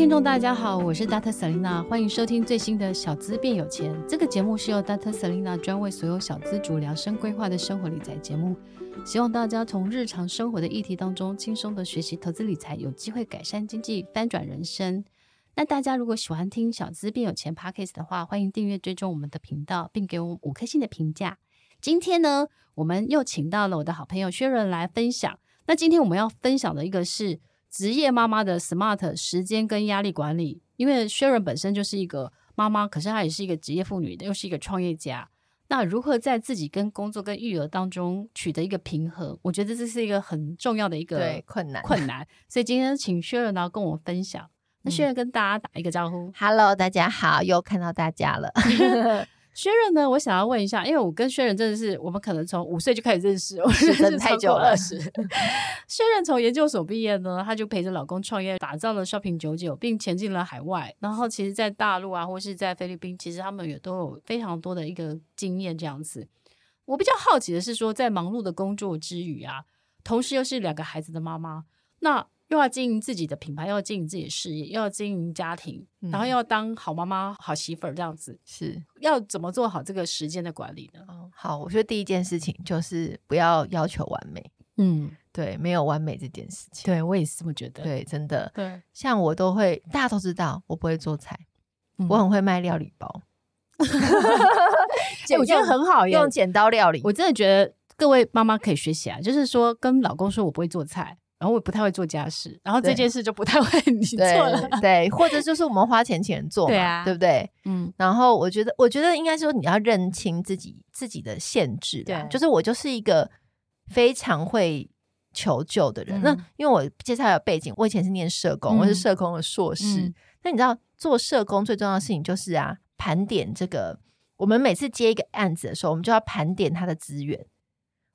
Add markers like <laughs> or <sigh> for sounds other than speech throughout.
听众大家好，我是 Dr. Selina，欢迎收听最新的《小资变有钱》这个节目，是由 Dr. Selina 专为所有小资族量身规划的生活理财节目，希望大家从日常生活的议题当中轻松的学习投资理财，有机会改善经济，翻转人生。那大家如果喜欢听《小资变有钱》Podcast 的话，欢迎订阅追踪我们的频道，并给我们五颗星的评价。今天呢，我们又请到了我的好朋友 Sharon 来分享。那今天我们要分享的一个是。职业妈妈的 smart 时间跟压力管理，因为 Sharon 本身就是一个妈妈，可是她也是一个职业妇女，又是一个创业家。那如何在自己跟工作跟育儿当中取得一个平衡？我觉得这是一个很重要的一个困难困难。所以今天请 Sharon 来跟我们分享。那 Sharon 跟大家打一个招呼。嗯，Hello，大家好，又看到大家了。<laughs> 薛仁呢？我想要问一下，因为我跟薛仁真的是，我们可能从五岁就开始认识，我认识太久了。薛仁 <laughs> 从研究所毕业呢，他就陪着老公创业，打造了 Shopping 九九并前进了海外。然后，其实，在大陆啊，或是在菲律宾，其实他们也都有非常多的一个经验。这样子，我比较好奇的是说，在忙碌的工作之余啊，同时又是两个孩子的妈妈，那。又要经营自己的品牌，又要经营自己的事业，又要经营家庭，嗯、然后又要当好妈妈、好媳妇儿这样子，是要怎么做好这个时间的管理呢？好，我觉得第一件事情就是不要要求完美。嗯，对，没有完美这件事情。对，我也是这么觉得。对，真的。对，像我都会，大家都知道我不会做菜，嗯、我很会卖料理包。<laughs> <laughs> 我觉得很好用剪刀料理。我真的觉得各位妈妈可以学习啊，就是说跟老公说我不会做菜。然后我也不太会做家事，然后这件事就不太 <laughs> 会你做了，对，对，或者就是我们花钱请人做嘛，对啊，对不对？嗯，然后我觉得，我觉得应该说你要认清自己自己的限制，对，就是我就是一个非常会求救的人。嗯、那因为我介绍有背景，我以前是念社工，嗯、我是社工的硕士。嗯、那你知道做社工最重要的事情就是啊，盘点这个，我们每次接一个案子的时候，我们就要盘点他的资源。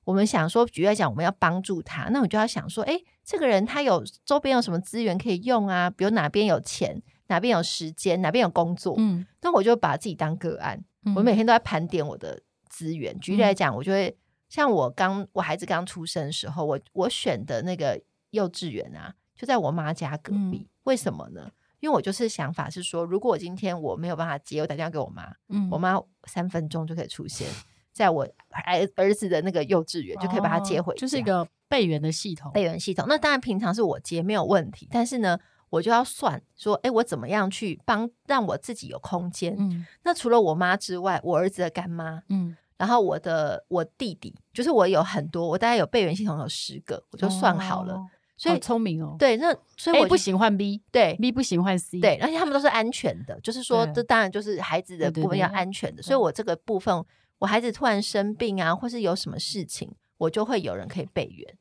我们想说，举例来讲，我们要帮助他，那我就要想说，哎，这个人他有周边有什么资源可以用啊？比如哪边有钱，哪边有时间，哪边有工作。嗯，那我就把自己当个案，嗯、我每天都在盘点我的资源。举例来讲，我就会像我刚我孩子刚出生的时候，我我选的那个幼稚园啊，就在我妈家隔壁。嗯、为什么呢？因为我就是想法是说，如果我今天我没有办法接，我打电话给我妈，嗯，我妈三分钟就可以出现。在我儿儿子的那个幼稚园，就可以把他接回去，就是一个备援的系统。备援系统，那当然平常是我接没有问题，但是呢，我就要算说，哎，我怎么样去帮让我自己有空间？嗯，那除了我妈之外，我儿子的干妈，嗯，然后我的我弟弟，就是我有很多，我大概有备援系统有十个，我就算好了。哦、所以聪明哦，对，那所以我 A 不行换 B，对，B 不行换 C，对，而且他们都是安全的，就是说，这当然就是孩子的部分要安全的，所以我这个部分。我孩子突然生病啊，或是有什么事情，我就会有人可以备援。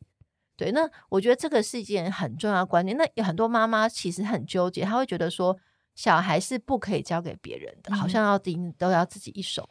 对，那我觉得这个是一件很重要的观念。那有很多妈妈其实很纠结，她会觉得说，小孩是不可以交给别人的，嗯、好像要盯都要自己一手。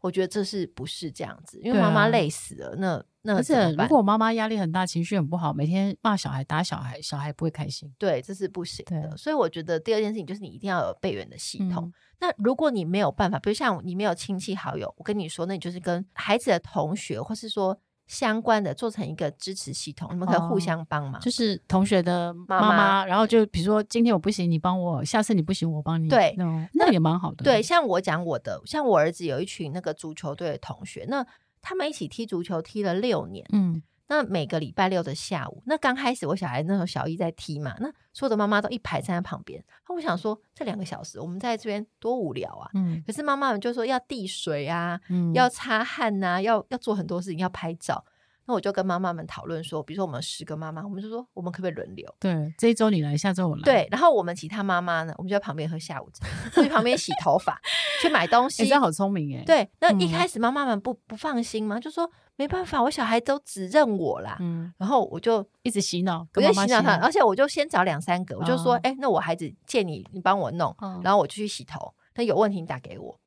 我觉得这是不是这样子？因为妈妈累死了，啊、那那而且如果妈妈压力很大，情绪很不好，每天骂小孩、打小孩，小孩不会开心。对，这是不行的。所以我觉得第二件事情就是你一定要有备援的系统。嗯、那如果你没有办法，比如像你没有亲戚好友，我跟你说，那你就是跟孩子的同学，或是说。相关的做成一个支持系统，你们可以互相帮忙。就是同学的妈妈，然后就比如说今天我不行，你帮我；下次你不行，我帮你。对，那也蛮好的。对，像我讲我的，像我儿子有一群那个足球队的同学，那他们一起踢足球踢了六年。嗯。那每个礼拜六的下午，那刚开始我小孩那时候小一在踢嘛，那所有的妈妈都一排站在旁边。那我想说，这两个小时我们在这边多无聊啊！嗯，可是妈妈们就说要递水啊，嗯，要擦汗呐，要要做很多事情，要拍照。那我就跟妈妈们讨论说，比如说我们十个妈妈，我们就说我们可不可以轮流？对，这一周你来，下周我来。对，然后我们其他妈妈呢，我们就在旁边喝下午茶，去旁边洗头发，去买东西。你、欸、这样好聪明哎。对，那一开始妈妈们不不放心嘛，就说没办法，我小孩都只认我啦。嗯，然后我就一直洗脑，我就洗脑他，而且我就先找两三个，我就说，哎、哦欸，那我孩子借你，你帮我弄，哦、然后我就去洗头。那有问题你打给我，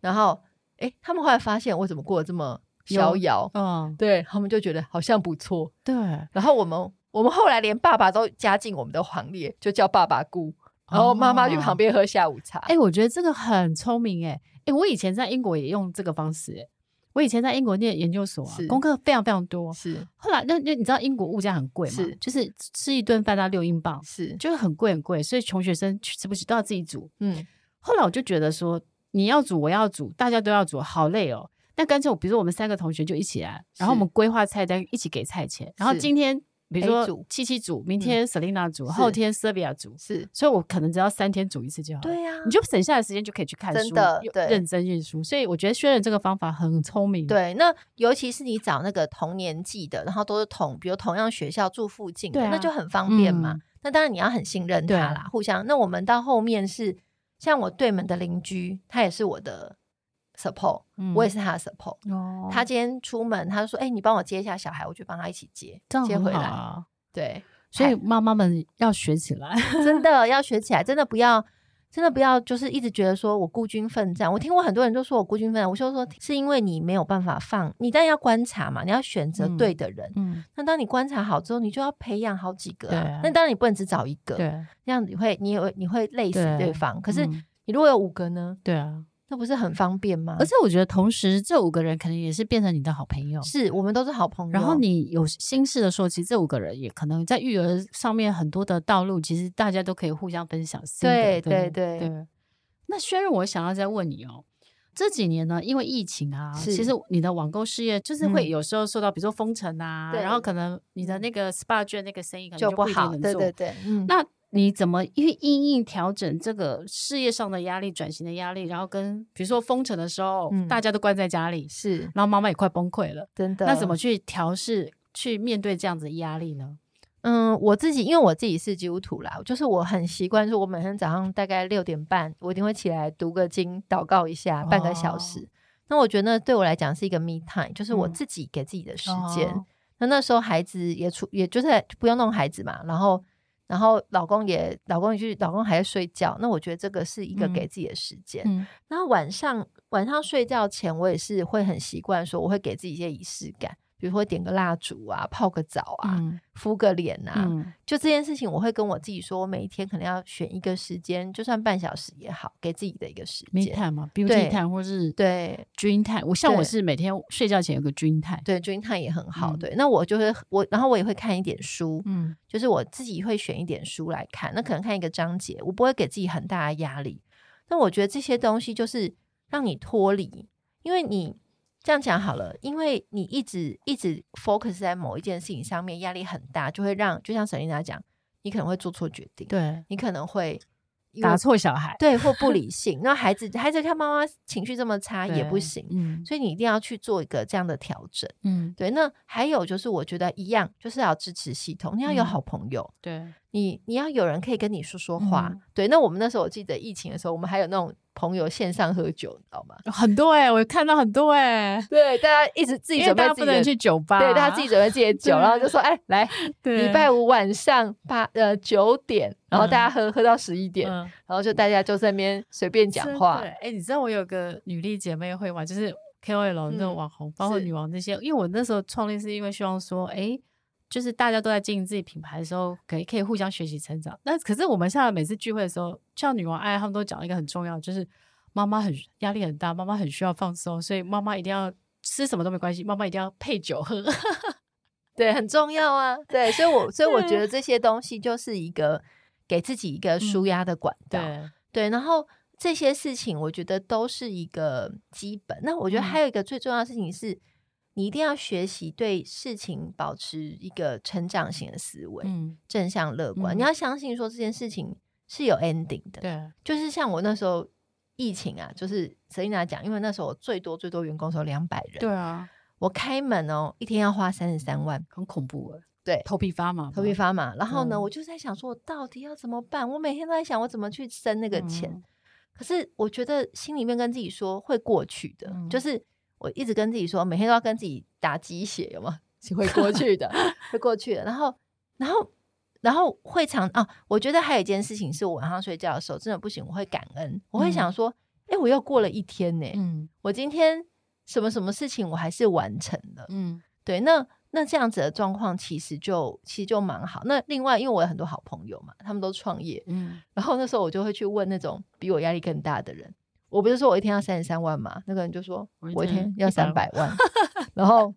然后哎、欸，他们后来发现我怎么过得这么。逍遥，嗯，对他们就觉得好像不错，对。然后我们我们后来连爸爸都加进我们的行列，就叫爸爸姑，然后妈妈去旁边喝下午茶。哎、哦欸，我觉得这个很聪明，哎，哎，我以前在英国也用这个方式，哎，我以前在英国念研究所啊，功课非常非常多，是。后来那那你知道英国物价很贵嘛？是，就是吃一顿饭到六英镑，是，就是很贵很贵，所以穷学生吃不起都要自己煮。嗯，后来我就觉得说，你要煮，我要煮，大家都要煮，好累哦。那干脆我，比如说我们三个同学就一起来，然后我们规划菜单，一起给菜钱。然后今天比如说七七煮，明天 Selina 煮，后天 Sylvia 煮，是，所以我可能只要三天煮一次就好。对呀，你就省下的时间就可以去看书，真的，对，认真阅书。所以我觉得轩仁这个方法很聪明。对，那尤其是你找那个同年纪的，然后都是同，比如同样学校住附近的，那就很方便嘛。那当然你要很信任他啦，互相。那我们到后面是像我对门的邻居，他也是我的。support，、嗯、我也是他的 support。哦，他今天出门，他就说：“哎、欸，你帮我接一下小孩，我就帮他一起接，这样啊、接回来。”对，所以妈妈们要学起来，<laughs> 真的 <laughs> 要学起来，真的不要，真的不要，就是一直觉得说我孤军奋战。我听过很多人都说我孤军奋战，我就说是因为你没有办法放，你当然要观察嘛，你要选择对的人。嗯，那当你观察好之后，你就要培养好几个、啊。对，那当然你不能只找一个，对，这样你会，你也会，你会累死对方。可是你如果有五个呢？对啊。那不是很方便吗？而且我觉得，同时这五个人可能也是变成你的好朋友。是我们都是好朋友。然后你有心事的时候，其实这五个人也可能在育儿上面很多的道路，其实大家都可以互相分享。对对对对。那轩瑞，我想要再问你哦，这几年呢，因为疫情啊，其实你的网购事业就是会有时候受到，比如说封城啊，然后可能你的那个 SPA 券那个生意可能就不好。对对对，嗯，那。你怎么因为因应调整这个事业上的压力、转型的压力，然后跟比如说封城的时候，嗯、大家都关在家里，是，然后妈妈也快崩溃了，真的。那怎么去调试、去面对这样子的压力呢？嗯，我自己因为我自己是基督徒啦，就是我很习惯说，我每天早上大概六点半，我一定会起来读个经、祷告一下，半个小时。哦、那我觉得对我来讲是一个 me time，就是我自己给自己的时间。嗯哦、那那时候孩子也出，也就是不用弄孩子嘛，然后。然后老公也，老公也去，老公还在睡觉。那我觉得这个是一个给自己的时间。嗯，然后晚上晚上睡觉前，我也是会很习惯说，我会给自己一些仪式感。比如说点个蜡烛啊，泡个澡啊，嗯、敷个脸啊，嗯、就这件事情，我会跟我自己说，我每一天可能要选一个时间，就算半小时也好，给自己的一个时间。Me time 嘛，Beauty time 或是对 Dream time。我像我是每天睡觉前有个 Dream time，对 Dream time 也很好。嗯、对，那我就会我，然后我也会看一点书，嗯，就是我自己会选一点书来看，那可能看一个章节，我不会给自己很大的压力。那我觉得这些东西就是让你脱离，因为你。这样讲好了，因为你一直一直 focus 在某一件事情上面，压力很大，就会让就像 Selina 讲，你可能会做错决定，对，你可能会打错小孩，对，或不 <laughs> 理性。那孩子孩子看妈妈情绪这么差也不行，嗯，所以你一定要去做一个这样的调整，嗯，对。那还有就是，我觉得一样，就是要支持系统，你要有好朋友，嗯、对你，你要有人可以跟你说说话，嗯、对。那我们那时候我记得疫情的时候，我们还有那种。朋友线上喝酒，你知道吗？很多哎、欸，我看到很多哎、欸。对，大家一直自己准备自己，大家不能去酒吧，对，大家自己准备自己的 <laughs> 酒，然后就说：“哎、欸，来，礼拜五晚上八呃九点，然后大家喝、嗯、喝到十一点，嗯、然后就大家就在那边随便讲话。”哎、欸，你知道我有个女力姐妹会玩，就是 KOL 那种网红，嗯、包括女王这些。因为我那时候创立是因为希望说，哎、欸。就是大家都在经营自己品牌的时候，可以可以互相学习成长。那可是我们现在每次聚会的时候，像女王爱他们都讲一个很重要，就是妈妈很压力很大，妈妈很需要放松，所以妈妈一定要吃什么都没关系，妈妈一定要配酒喝，<laughs> 对，很重要啊。对，所以我所以我觉得这些东西就是一个给自己一个舒压的管道。嗯、对，对，然后这些事情我觉得都是一个基本。那我觉得还有一个最重要的事情是。你一定要学习对事情保持一个成长型的思维，嗯，正向乐观。嗯、你要相信说这件事情是有 ending 的，对，就是像我那时候疫情啊，就是 Selina 讲，因为那时候我最多最多员工时候两百人，对啊，我开门哦，一天要花三十三万，很恐怖啊。对，头皮发麻，头皮发麻。然后呢，嗯、我就在想说，我到底要怎么办？我每天都在想，我怎么去生那个钱。嗯、可是我觉得心里面跟自己说会过去的，嗯、就是我一直跟自己说，每天都要跟自己打鸡血，有吗？<laughs> 会过去的，会过去的。然后，然后，然后会常啊，我觉得还有一件事情是我晚上睡觉的时候真的不行，我会感恩，我会想说，哎、嗯，我又过了一天呢。嗯，我今天什么什么事情我还是完成了。嗯，对，那。那这样子的状况其实就其实就蛮好。那另外，因为我有很多好朋友嘛，他们都创业，嗯，然后那时候我就会去问那种比我压力更大的人。我不是说我一天要三十三万嘛，那个人就说我一天要三百万，<laughs> 然后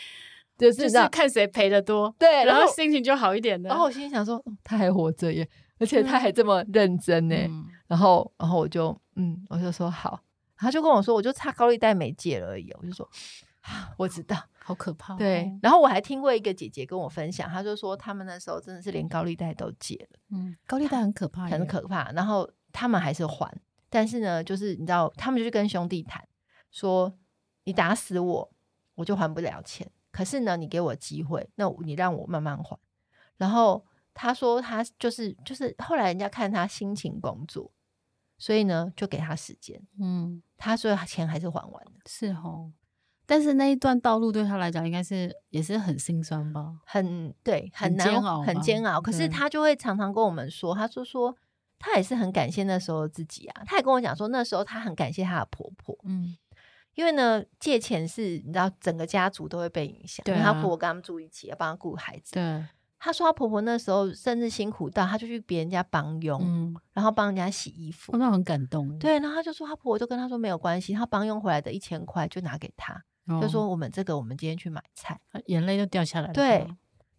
<laughs> 就是就是看谁赔的多，对，然后心情就好一点的。然后我心里想说，他还活着耶，而且他还这么认真呢。嗯、然后，然后我就嗯，我就说好，他就跟我说，我就差高利贷没借了而已。我就说。我知道，好可怕。对，然后我还听过一个姐姐跟我分享，她就说他们那时候真的是连高利贷都借了。嗯，高利贷很可怕，很可怕。然后他们还是还，但是呢，就是你知道，他们就去跟兄弟谈，说你打死我，我就还不了钱。可是呢，你给我机会，那你让我慢慢还。然后他说他就是就是后来人家看他辛勤工作，所以呢就给他时间。嗯，他说钱还是还完的。是哦。但是那一段道路对他来讲，应该是也是很心酸吧？很对，很难很煎熬，很煎熬。可是他就会常常跟我们说，他说说他也是很感谢那时候自己啊。她也跟我讲说，那时候她很感谢她的婆婆，嗯，因为呢借钱是你知道整个家族都会被影响，对啊，因为他婆婆跟他们住一起，要帮她顾孩子。对，她说她婆婆那时候甚至辛苦到，她就去别人家帮佣，嗯，然后帮人家洗衣服，那很感动。对，然后她就说她婆婆就跟她说没有关系，她帮佣回来的一千块就拿给他。就说我们这个，我们今天去买菜，眼泪就掉下来了。对，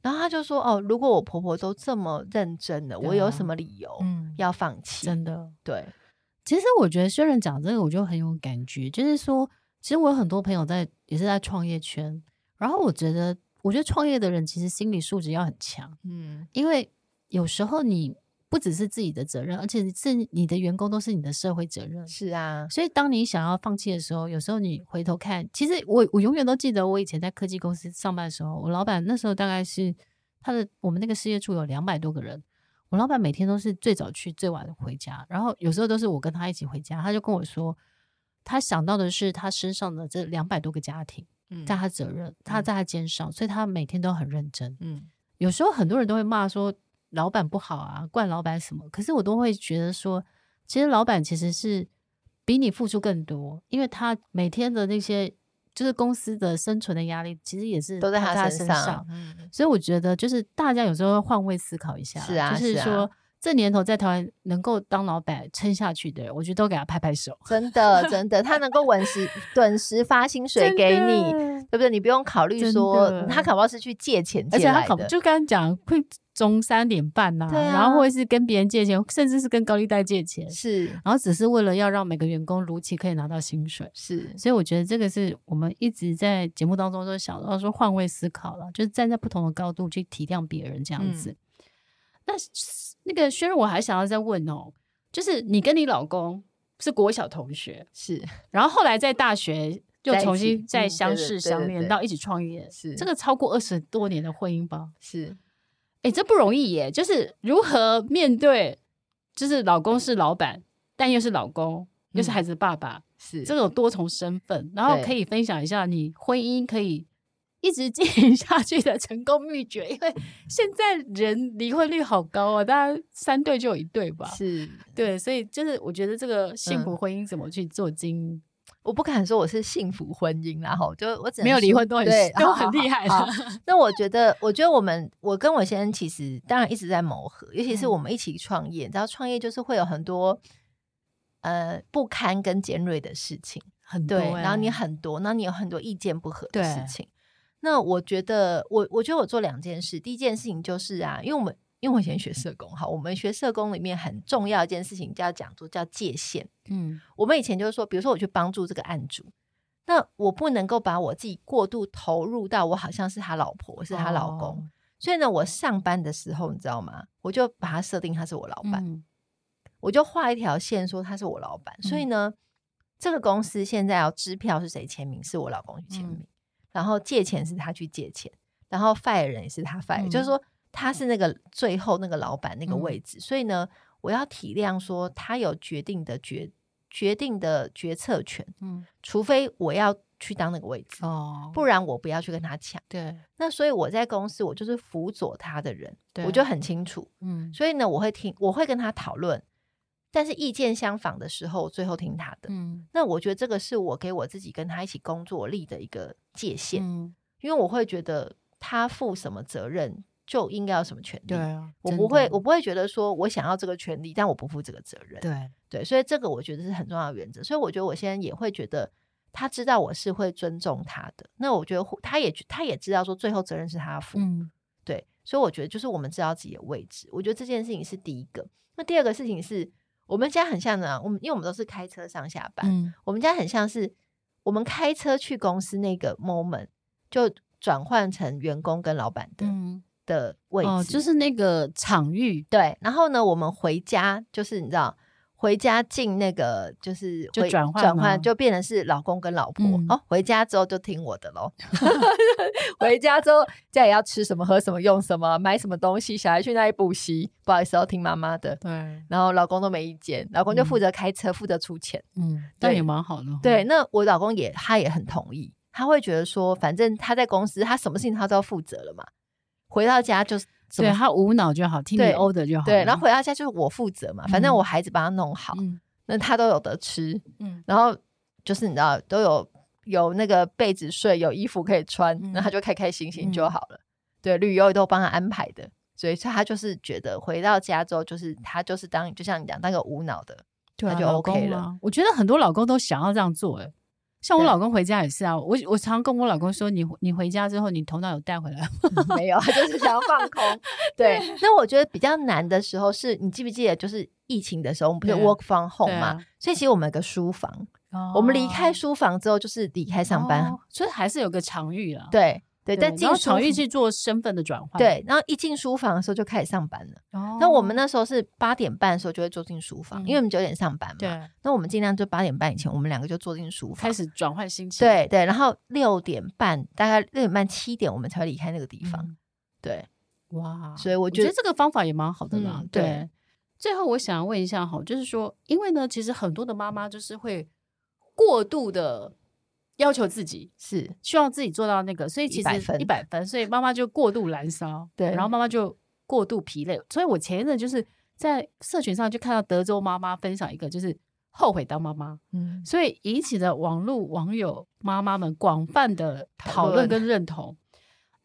然后他就说：“哦，如果我婆婆都这么认真的，我有什么理由要放弃？”真的，对。其实我觉得，虽然讲这个，我就很有感觉。就是说，其实我有很多朋友在，也是在创业圈。然后我觉得，我觉得创业的人其实心理素质要很强。嗯，因为有时候你。不只是自己的责任，而且是你的员工都是你的社会责任。是啊，所以当你想要放弃的时候，有时候你回头看，其实我我永远都记得我以前在科技公司上班的时候，我老板那时候大概是他的我们那个事业处有两百多个人，我老板每天都是最早去，最晚回家，然后有时候都是我跟他一起回家，他就跟我说，他想到的是他身上的这两百多个家庭，在他责任，他在他肩上，所以他每天都很认真。嗯，有时候很多人都会骂说。老板不好啊，怪老板什么？可是我都会觉得说，其实老板其实是比你付出更多，因为他每天的那些就是公司的生存的压力，其实也是都在他身上。所以我觉得就是大家有时候要换位思考一下，是啊，就是说。是啊这年头在台湾能够当老板撑下去的人，我觉得都给他拍拍手。真的，<laughs> 真的，他能够稳时准时发薪水给你，对不对？你不用考虑说他可不是去借钱借来的，而且他就刚刚讲会中三点半呐、啊，啊、然后或者是跟别人借钱，甚至是跟高利贷借钱，是，然后只是为了要让每个员工如期可以拿到薪水，是。所以我觉得这个是我们一直在节目当中都想到说换位思考了，就是站在不同的高度去体谅别人这样子。嗯。那那个轩，我还想要再问哦，就是你跟你老公是国小同学，是，然后后来在大学又重新再相识相恋到一起创业，是。这个超过二十多年的婚姻吧？是，哎，这不容易耶，就是如何面对，就是老公是老板，但又是老公，又是孩子的爸爸，是这种多重身份，然后可以分享一下你婚姻可以。一直经营 <laughs> 下去的成功秘诀，因为现在人离婚率好高啊，大家三对就有一对吧？是对，所以就是我觉得这个幸福婚姻怎么去做经营，嗯、我不敢说我是幸福婚姻啦，哈，就我只能没有离婚都很对都很厉害的。那我觉得，我觉得我们我跟我先生其实当然一直在磨合，尤其是我们一起创业，嗯、你知道创业就是会有很多呃不堪跟尖锐的事情，很多、欸，然后你很多，然后你有很多意见不合的事情。那我觉得，我我觉得我做两件事。第一件事情就是啊，因为我们因为我以前学社工，哈，我们学社工里面很重要一件事情叫讲做叫界限。嗯，我们以前就是说，比如说我去帮助这个案主，那我不能够把我自己过度投入到我好像是他老婆，是他老公。哦、所以呢，我上班的时候，你知道吗？我就把他设定他是我老板，嗯、我就画一条线说他是我老板。嗯、所以呢，这个公司现在要支票是谁签名？是我老公去签名。嗯然后借钱是他去借钱，然后 fire 人也是他 fire，、嗯、就是说他是那个最后那个老板那个位置，嗯、所以呢，我要体谅说他有决定的决决定的决策权，嗯，除非我要去当那个位置哦，不然我不要去跟他抢。对，那所以我在公司我就是辅佐他的人，对我就很清楚，嗯，所以呢，我会听，我会跟他讨论。但是意见相仿的时候，最后听他的。嗯，那我觉得这个是我给我自己跟他一起工作立的一个界限。嗯，因为我会觉得他负什么责任，就应该有什么权利。对啊，我不会，我不会觉得说我想要这个权利，但我不负这个责任。对对，所以这个我觉得是很重要的原则。所以我觉得我现在也会觉得他知道我是会尊重他的。那我觉得他也他也知道说最后责任是他负。嗯，对。所以我觉得就是我们知道自己的位置。我觉得这件事情是第一个。那第二个事情是。我们家很像呢，我们因为我们都是开车上下班，嗯、我们家很像是我们开车去公司那个 moment 就转换成员工跟老板的、嗯、的位置、哦，就是那个场域对。然后呢，我们回家就是你知道。回家进那个就是就转换，转换就变成是老公跟老婆、嗯、哦。回家之后就听我的喽。<laughs> 回家之后家里要吃什么、喝什么、用什么、买什么东西，小孩去那里补习，不好意思要听妈妈的。对，然后老公都没意见，老公就负责开车，负、嗯、责出钱。嗯，那也蛮好的。对，那我老公也他也很同意，他会觉得说，反正他在公司，他什么事情他都要负责了嘛。回到家就是。对他无脑就好，听你 order 就好。对，然后回到家就是我负责嘛，反正我孩子帮他弄好，嗯、那他都有得吃。嗯，然后就是你知道都有有那个被子睡，有衣服可以穿，嗯、那他就开开心心就好了。嗯、对，旅游也都帮他安排的，所以他就是觉得回到家之后，就是他就是当就像你讲当个无脑的，对啊、他就 OK 了。我觉得很多老公都想要这样做，哎。像我老公回家也是啊，我我常跟我老公说，你你回家之后，你头脑有带回来吗？<laughs> 没有，他就是想要放空。对，那我觉得比较难的时候是你记不记得，就是疫情的时候，我们不是 work from home 嘛，啊、所以其实我们有个书房，哦、我们离开书房之后就是离开上班，哦、所以还是有个场域了。对。对，但进场域去做身份的转换。对，然后一进书房的时候就开始上班了。哦。那我们那时候是八点半的时候就会坐进书房，因为我们九点上班嘛。对。那我们尽量就八点半以前，我们两个就坐进书房，开始转换心情。对对，然后六点半，大概六点半七点，我们才会离开那个地方。对。哇，所以我觉得这个方法也蛮好的啦。对。最后我想问一下哈，就是说，因为呢，其实很多的妈妈就是会过度的。要求自己是希望自己做到那个，所以其实一百分，所以妈妈就过度燃烧，对，然后妈妈就过度疲累。所以我前一阵就是在社群上就看到德州妈妈分享一个，就是后悔当妈妈，嗯，所以引起了网络网友妈妈们广泛的讨论跟认同。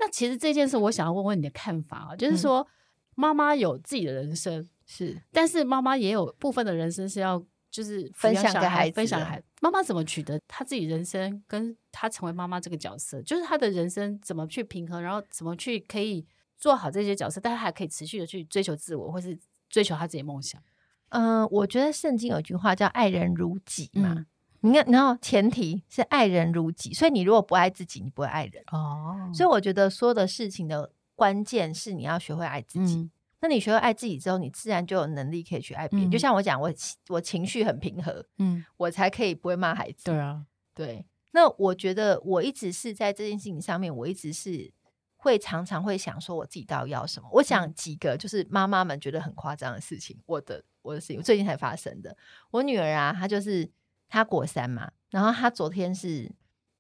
那其实这件事，我想要问问你的看法啊，就是说妈妈有自己的人生是，但是妈妈也有部分的人生是要。就是分享给孩子，分享给孩子。妈妈怎么取得她自己人生，跟她成为妈妈这个角色，就是她的人生怎么去平衡，然后怎么去可以做好这些角色，但是还可以持续的去追求自我，或是追求她自己的梦想。嗯、呃，我觉得圣经有一句话叫“爱人如己”嘛。嗯、你看，然后前提是爱人如己，所以你如果不爱自己，你不会爱人哦。所以我觉得所有的事情的关键是你要学会爱自己。嗯那你学会爱自己之后，你自然就有能力可以去爱别人。嗯、就像我讲，我我情绪很平和，嗯，我才可以不会骂孩子。对啊，对。那我觉得我一直是在这件事情上面，我一直是会常常会想说，我自己到底要什么？我想几个就是妈妈们觉得很夸张的事情，我的我的事情最近才发生的。我女儿啊，她就是她国三嘛，然后她昨天是，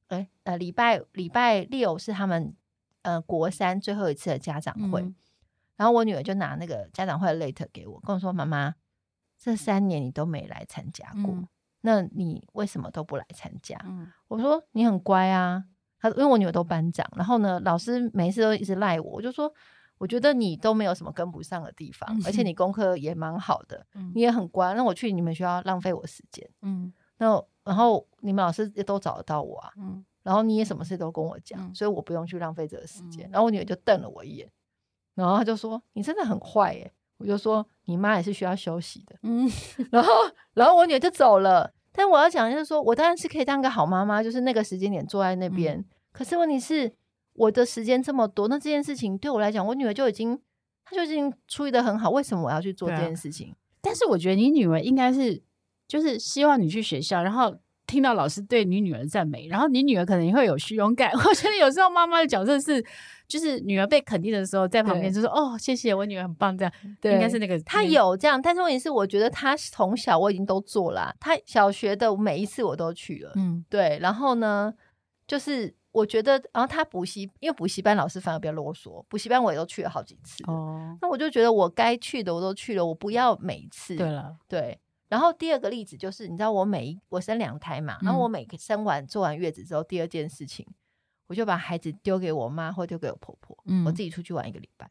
哎呃礼拜礼拜六是他们呃国三最后一次的家长会。嗯然后我女儿就拿那个家长会的 letter 给我，跟我说：“妈妈，这三年你都没来参加过，嗯、那你为什么都不来参加？”嗯、我说：“你很乖啊。”她说：“因为我女儿都班长，然后呢，老师每次都一直赖我，我就说，我觉得你都没有什么跟不上的地方，嗯、而且你功课也蛮好的，嗯、你也很乖。那我去你们学校浪费我时间，嗯，那然后你们老师也都找得到我啊，嗯，然后你也什么事都跟我讲，嗯、所以我不用去浪费这个时间。嗯、然后我女儿就瞪了我一眼。然后他就说：“你真的很坏耶！”我就说：“你妈也是需要休息的。”嗯，然后，然后我女儿就走了。但我要讲就是说，我当然是可以当个好妈妈，就是那个时间点坐在那边。嗯、可是问题是，我的时间这么多，那这件事情对我来讲，我女儿就已经，她就已经处理的很好。为什么我要去做这件事情？啊、但是我觉得你女儿应该是，就是希望你去学校，然后听到老师对你女儿赞美，然后你女儿可能也会有虚荣感。<laughs> 我觉得有时候妈妈的角色是，就是女儿被肯定的时候，在旁边就说：“哦，谢谢我女儿很棒。”这样，对，应该是那个她有这样，但是问题是，我觉得她从小我已经都做了，她小学的每一次我都去了，嗯，对。然后呢，就是我觉得，然后她补习，因为补习班老师反而比较啰嗦，补习班我也都去了好几次哦。那我就觉得我该去的我都去了，我不要每一次。对了，对。然后第二个例子就是，你知道我每一我生两胎嘛，然后我每个生完坐完月子之后，第二件事情，我就把孩子丢给我妈或丢给我婆婆，嗯，我自己出去玩一个礼拜。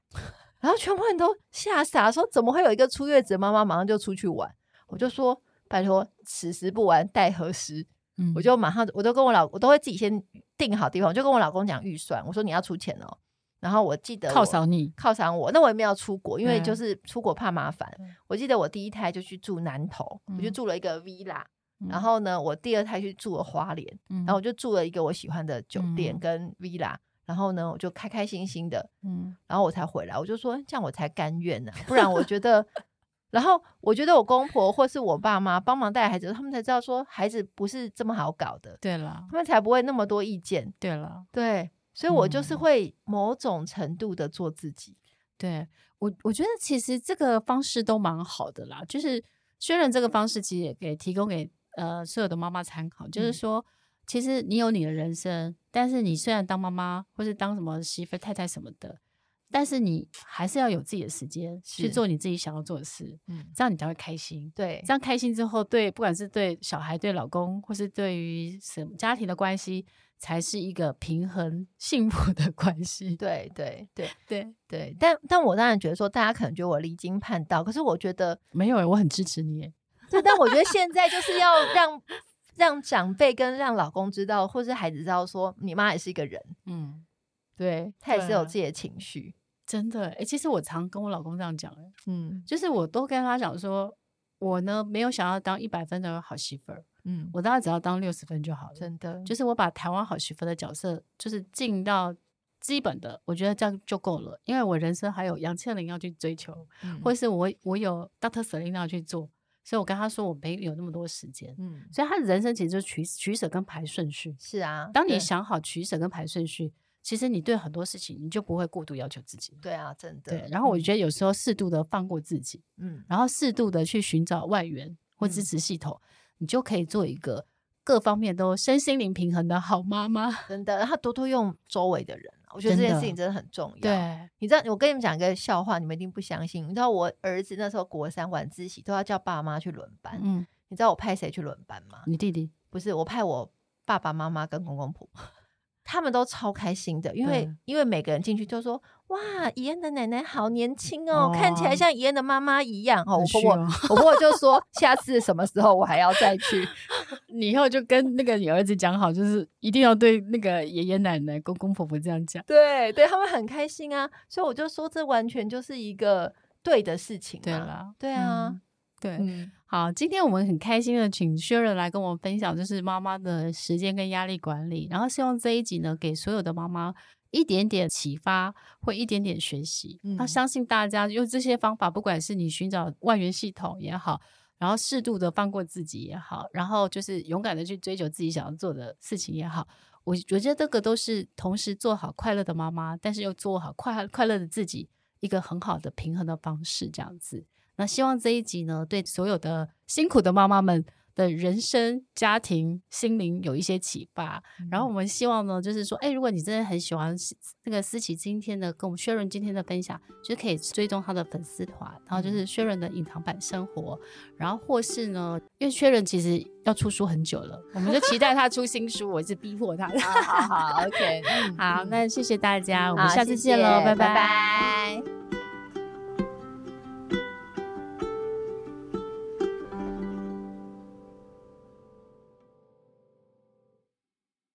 然后全部人都吓傻，说怎么会有一个出月子的妈妈马上就出去玩？我就说拜托，此时不玩待何时？嗯，我就马上我都跟我老我都会自己先定好地方，我就跟我老公讲预算，我说你要出钱哦。然后我记得犒赏你，犒赏我。那我也没有出国，因为就是出国怕麻烦。嗯、我记得我第一胎就去住南投，嗯、我就住了一个 villa、嗯。然后呢，我第二胎去住了花莲，嗯、然后我就住了一个我喜欢的酒店跟 villa、嗯。然后呢，我就开开心心的，嗯，然后我才回来。我就说这样我才甘愿呢、啊，不然我觉得，然后我觉得我公婆或是我爸妈帮忙带孩子，他们才知道说孩子不是这么好搞的。对了，他们才不会那么多意见。对了，对。所以我就是会某种程度的做自己，嗯、对我我觉得其实这个方式都蛮好的啦。就是虽然这个方式其实也给提供给呃所有的妈妈参考，嗯、就是说其实你有你的人生，但是你虽然当妈妈或是当什么媳妇太太什么的，但是你还是要有自己的时间去做你自己想要做的事，嗯，这样你才会开心。对，这样开心之后，对不管是对小孩、对老公，或是对于什么家庭的关系。才是一个平衡幸福的关系。对对对 <laughs> 对对，但但我当然觉得说，大家可能觉得我离经叛道，可是我觉得没有，我很支持你。对，但我觉得现在就是要让让长辈跟让老公知道，或是孩子知道，说你妈也是一个人。嗯，对，她也是有自己的情绪。真的，哎，其实我常跟我老公这样讲，嗯，就是我都跟他讲说，我呢没有想要当一百分的好媳妇儿。嗯，我大概只要当六十分就好了。真的，就是我把台湾好媳妇的角色，就是进到基本的，我觉得这样就够了。因为我人生还有杨倩玲要去追求，嗯、或是我我有 Doctor Selena 要去做，所以我跟他说我没有那么多时间。嗯，所以他的人生其实就是取取舍跟排顺序。是啊，当你想好取舍跟排顺序，其实你对很多事情你就不会过度要求自己。对啊，真的。对，然后我觉得有时候适度的放过自己，嗯，然后适度的去寻找外援或支持系统。嗯你就可以做一个各方面都身心灵平衡的好妈妈，真的。然后多多用周围的人，我觉得这件事情真的很重要。对，你知道，我跟你们讲一个笑话，你们一定不相信。你知道，我儿子那时候国三晚自习都要叫爸妈去轮班。嗯，你知道我派谁去轮班吗？你弟弟？不是，我派我爸爸妈妈跟公公婆婆。他们都超开心的，因为因为每个人进去就说：“哇，怡安的奶奶好年轻哦，看起来像怡安的妈妈一样。”哦，我婆婆我婆婆就说：“下次什么时候我还要再去？<laughs> 你以后就跟那个你儿子讲好，就是一定要对那个爷爷奶奶、公公婆婆这样讲。”对，对他们很开心啊，所以我就说这完全就是一个对的事情。对啦，对啊。对，嗯、好，今天我们很开心的请 Sharon 来跟我们分享，就是妈妈的时间跟压力管理。然后希望这一集呢，给所有的妈妈一点点启发，会一点点学习。那、嗯、相信大家用这些方法，不管是你寻找外援系统也好，然后适度的放过自己也好，然后就是勇敢的去追求自己想要做的事情也好，我我觉得这个都是同时做好快乐的妈妈，但是又做好快快乐的自己，一个很好的平衡的方式，这样子。那希望这一集呢，对所有的辛苦的妈妈们的人生、家庭、心灵有一些启发。嗯、然后我们希望呢，就是说，哎，如果你真的很喜欢那个思琪今天的跟我们 Sharon 今天的分享，就可以追踪他的粉丝团，然后就是 Sharon 的隐藏版生活。然后或是呢，因为 Sharon 其实要出书很久了，我们就期待他出新书，我一直逼迫他。好好好，OK，<laughs> 好，那谢谢大家，我们下次见喽，拜拜。拜拜。